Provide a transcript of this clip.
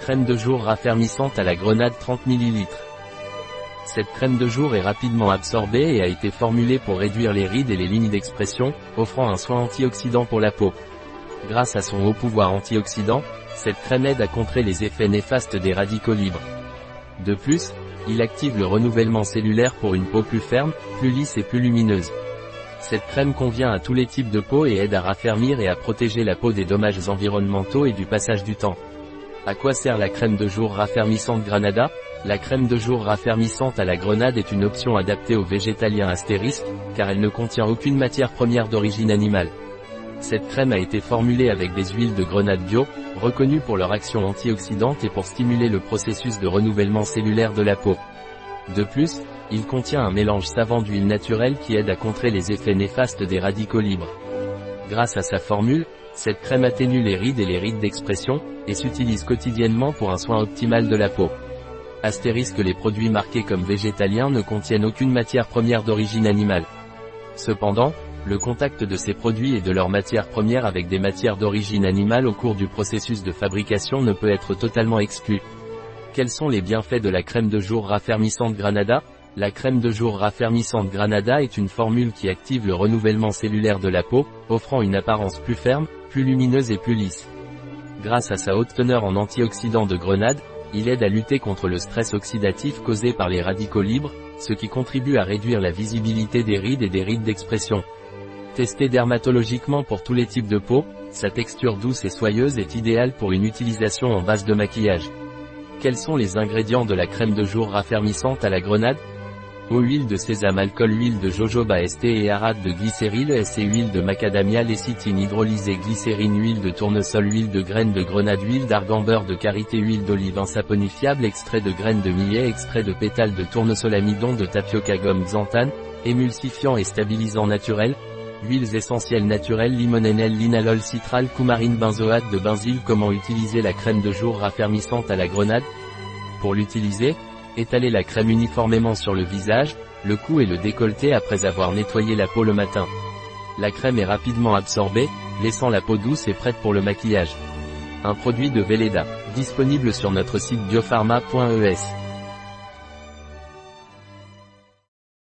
Crème de jour raffermissante à la grenade 30 ml. Cette crème de jour est rapidement absorbée et a été formulée pour réduire les rides et les lignes d'expression, offrant un soin antioxydant pour la peau. Grâce à son haut pouvoir antioxydant, cette crème aide à contrer les effets néfastes des radicaux libres. De plus, il active le renouvellement cellulaire pour une peau plus ferme, plus lisse et plus lumineuse. Cette crème convient à tous les types de peau et aide à raffermir et à protéger la peau des dommages environnementaux et du passage du temps. À quoi sert la crème de jour raffermissante Granada La crème de jour raffermissante à la grenade est une option adaptée aux végétaliens astérisques, car elle ne contient aucune matière première d'origine animale. Cette crème a été formulée avec des huiles de grenade bio, reconnues pour leur action antioxydante et pour stimuler le processus de renouvellement cellulaire de la peau. De plus, il contient un mélange savant d'huile naturelle qui aide à contrer les effets néfastes des radicaux libres. Grâce à sa formule, cette crème atténue les rides et les rides d'expression, et s'utilise quotidiennement pour un soin optimal de la peau. Astérisque les produits marqués comme végétaliens ne contiennent aucune matière première d'origine animale. Cependant, le contact de ces produits et de leurs matières premières avec des matières d'origine animale au cours du processus de fabrication ne peut être totalement exclu. Quels sont les bienfaits de la crème de jour raffermissante Granada? La crème de jour raffermissante Granada est une formule qui active le renouvellement cellulaire de la peau, offrant une apparence plus ferme, plus lumineuse et plus lisse. Grâce à sa haute teneur en antioxydants de grenade, il aide à lutter contre le stress oxydatif causé par les radicaux libres, ce qui contribue à réduire la visibilité des rides et des rides d'expression. Testé dermatologiquement pour tous les types de peau, sa texture douce et soyeuse est idéale pour une utilisation en base de maquillage. Quels sont les ingrédients de la crème de jour raffermissante à la grenade? Eau huile de sésame alcool huile de jojoba ST et arate de glycéryl S huile de macadamia lécithine hydrolysée glycérine huile de tournesol huile de graines de grenade huile d'argan beurre de karité huile d'olive insaponifiable extrait de graines de millet extrait de pétales de tournesol amidon de tapioca gomme xanthane, émulsifiant et stabilisant naturel, huiles essentielles naturelles limonène linalol citral coumarine benzoate de benzyle Comment utiliser la crème de jour raffermissante à la grenade? Pour l'utiliser, étalez la crème uniformément sur le visage, le cou et le décolleté après avoir nettoyé la peau le matin. La crème est rapidement absorbée, laissant la peau douce et prête pour le maquillage. Un produit de Velleda, disponible sur notre site biopharma.es.